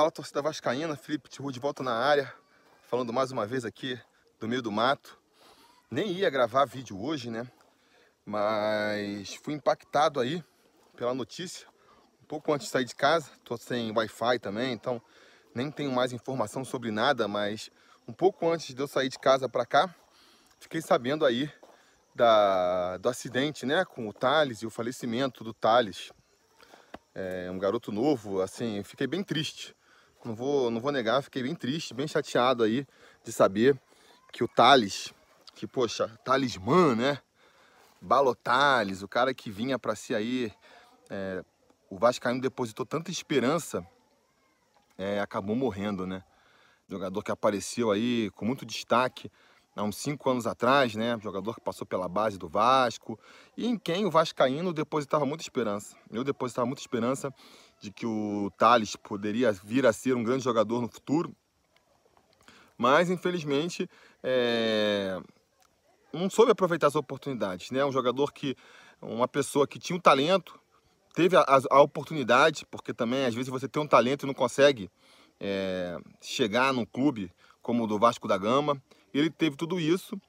Fala torcida vascaína, Felipe Tiru de volta na área, falando mais uma vez aqui do meio do mato. Nem ia gravar vídeo hoje, né? Mas fui impactado aí pela notícia, um pouco antes de sair de casa, tô sem Wi-Fi também, então nem tenho mais informação sobre nada, mas um pouco antes de eu sair de casa para cá, fiquei sabendo aí da, do acidente, né, com o Thales e o falecimento do Thales. É um garoto novo, assim, fiquei bem triste. Não vou, não vou negar, fiquei bem triste, bem chateado aí de saber que o Thales, que poxa, talismã, né? Balotales, o cara que vinha para si aí, é, o Vascaíno depositou tanta esperança, é, acabou morrendo, né? Jogador que apareceu aí com muito destaque há uns cinco anos atrás, né? Jogador que passou pela base do Vasco e em quem o Vascaíno depositava muita esperança. Eu depositava muita esperança de que o Thales poderia vir a ser um grande jogador no futuro, mas infelizmente é... não soube aproveitar as oportunidades, né? Um jogador que, uma pessoa que tinha um talento, teve a, a oportunidade, porque também às vezes você tem um talento e não consegue é... chegar num clube como o do Vasco da Gama. Ele teve tudo isso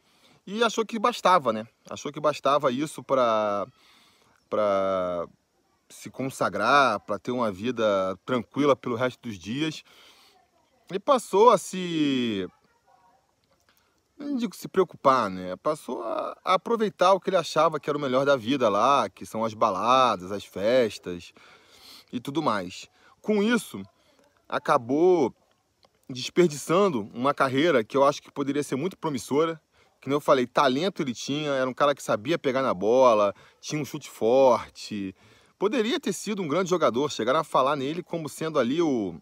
e achou que bastava, né? Achou que bastava isso para para se consagrar, para ter uma vida tranquila pelo resto dos dias. E passou a se. Não digo se preocupar, né? Passou a, aproveitar o que ele achava que era o melhor da vida lá, que são as baladas, as festas e tudo mais. Com isso, acabou desperdiçando uma carreira que eu acho que poderia ser muito promissora. Que nem eu falei, talento ele tinha, era um cara que sabia pegar na bola, tinha um chute forte, poderia ter sido um grande jogador. Chegaram a falar nele como sendo ali o,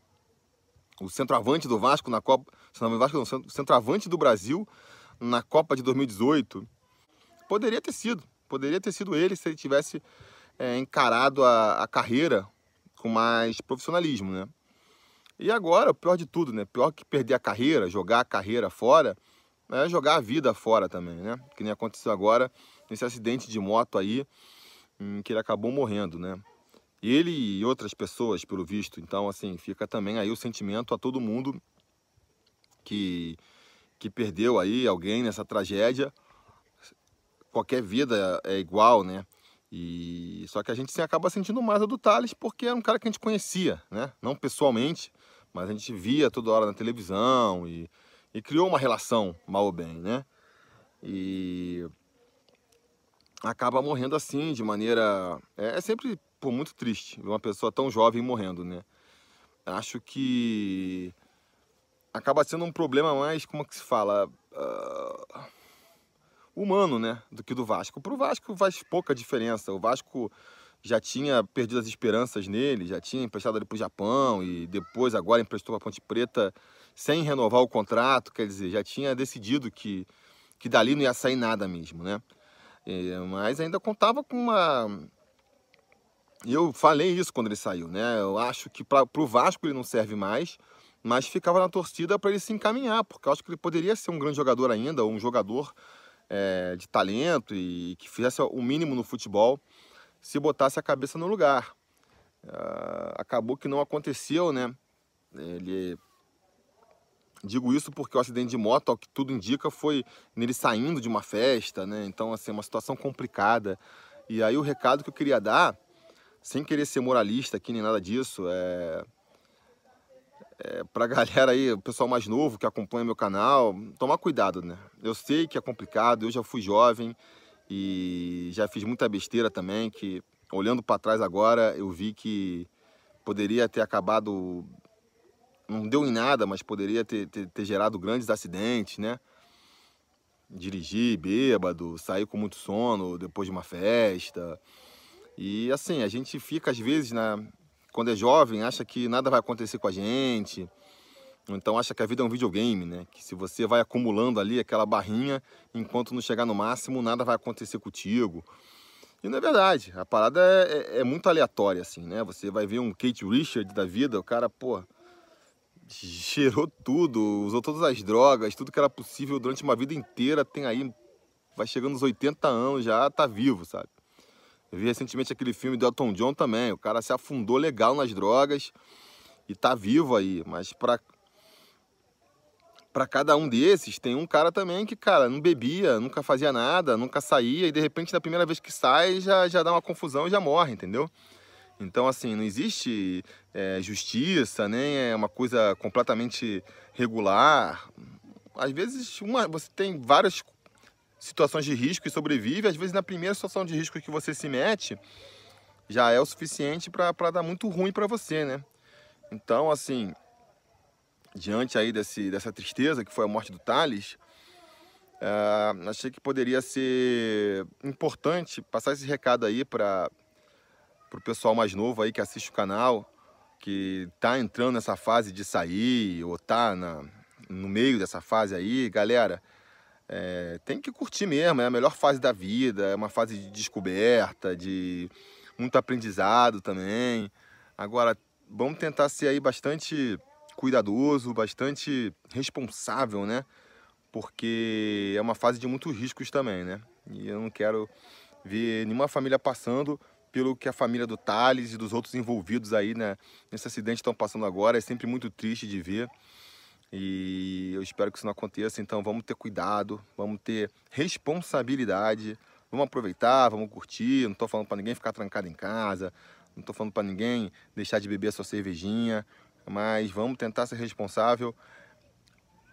o centroavante do Vasco na Copa. Não, Vasco não, centroavante do Brasil na Copa de 2018. Poderia ter sido. Poderia ter sido ele se ele tivesse é, encarado a, a carreira com mais profissionalismo, né? E agora, o pior de tudo, né? Pior que perder a carreira, jogar a carreira fora, é jogar a vida fora também, né? Que nem aconteceu agora nesse acidente de moto aí, em que ele acabou morrendo, né? Ele e outras pessoas, pelo visto. Então, assim, fica também aí o sentimento a todo mundo que, que perdeu aí alguém nessa tragédia. Qualquer vida é igual, né? E só que a gente acaba sentindo mais a do Thales porque é um cara que a gente conhecia, né? Não pessoalmente, mas a gente via toda hora na televisão e, e criou uma relação mal ou bem, né? E acaba morrendo assim, de maneira. É, é sempre pô, muito triste ver uma pessoa tão jovem morrendo, né? Acho que acaba sendo um problema mais, como que se fala? Uh, humano, né? Do que do Vasco. Pro Vasco faz pouca diferença. O Vasco já tinha perdido as esperanças nele, já tinha emprestado ele para o Japão e depois agora emprestou para Ponte Preta sem renovar o contrato, quer dizer, já tinha decidido que, que dali não ia sair nada mesmo, né? É, mas ainda contava com uma. Eu falei isso quando ele saiu, né? Eu acho que para o Vasco ele não serve mais, mas ficava na torcida para ele se encaminhar, porque eu acho que ele poderia ser um grande jogador ainda, um jogador é, de talento e que fizesse o mínimo no futebol se botasse a cabeça no lugar. Uh, acabou que não aconteceu, né? Ele Digo isso porque o acidente de moto, ao que tudo indica, foi nele saindo de uma festa, né? Então, assim, uma situação complicada. E aí o recado que eu queria dar, sem querer ser moralista aqui nem nada disso, é, é pra galera aí, o pessoal mais novo que acompanha meu canal, tomar cuidado, né? Eu sei que é complicado, eu já fui jovem e já fiz muita besteira também, que olhando para trás agora, eu vi que poderia ter acabado não deu em nada, mas poderia ter, ter, ter gerado grandes acidentes, né? Dirigir bêbado, sair com muito sono depois de uma festa. E assim, a gente fica às vezes, na, quando é jovem, acha que nada vai acontecer com a gente. Então acha que a vida é um videogame, né? Que se você vai acumulando ali aquela barrinha, enquanto não chegar no máximo, nada vai acontecer contigo. E não é verdade. A parada é, é, é muito aleatória, assim, né? Você vai ver um Kate Richard da vida, o cara, pô, cheirou tudo, usou todas as drogas, tudo que era possível durante uma vida inteira, tem aí, vai chegando nos 80 anos já, tá vivo, sabe? Eu vi recentemente aquele filme do Elton John também, o cara se afundou legal nas drogas e tá vivo aí, mas para para cada um desses, tem um cara também que, cara, não bebia, nunca fazia nada, nunca saía, e de repente, na primeira vez que sai, já, já dá uma confusão e já morre, entendeu? Então, assim, não existe é, justiça, nem é uma coisa completamente regular. Às vezes, uma, você tem várias situações de risco e sobrevive. Às vezes, na primeira situação de risco que você se mete, já é o suficiente para dar muito ruim para você, né? Então, assim, diante aí desse, dessa tristeza que foi a morte do Thales, é, achei que poderia ser importante passar esse recado aí para o pessoal mais novo aí que assiste o canal, que está entrando nessa fase de sair ou tá na, no meio dessa fase aí, galera, é, tem que curtir mesmo, é a melhor fase da vida, é uma fase de descoberta, de muito aprendizado também. Agora, vamos tentar ser aí bastante cuidadoso, bastante responsável, né? Porque é uma fase de muitos riscos também, né? E eu não quero ver nenhuma família passando pelo que a família do Thales e dos outros envolvidos aí né, nesse acidente estão passando agora. É sempre muito triste de ver. E eu espero que isso não aconteça. Então vamos ter cuidado, vamos ter responsabilidade. Vamos aproveitar, vamos curtir. Não estou falando para ninguém ficar trancado em casa. Não estou falando para ninguém deixar de beber a sua cervejinha mas vamos tentar ser responsável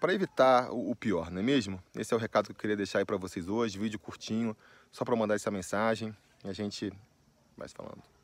para evitar o pior, não é mesmo? Esse é o recado que eu queria deixar aí para vocês hoje, vídeo curtinho, só para mandar essa mensagem a gente vai se falando.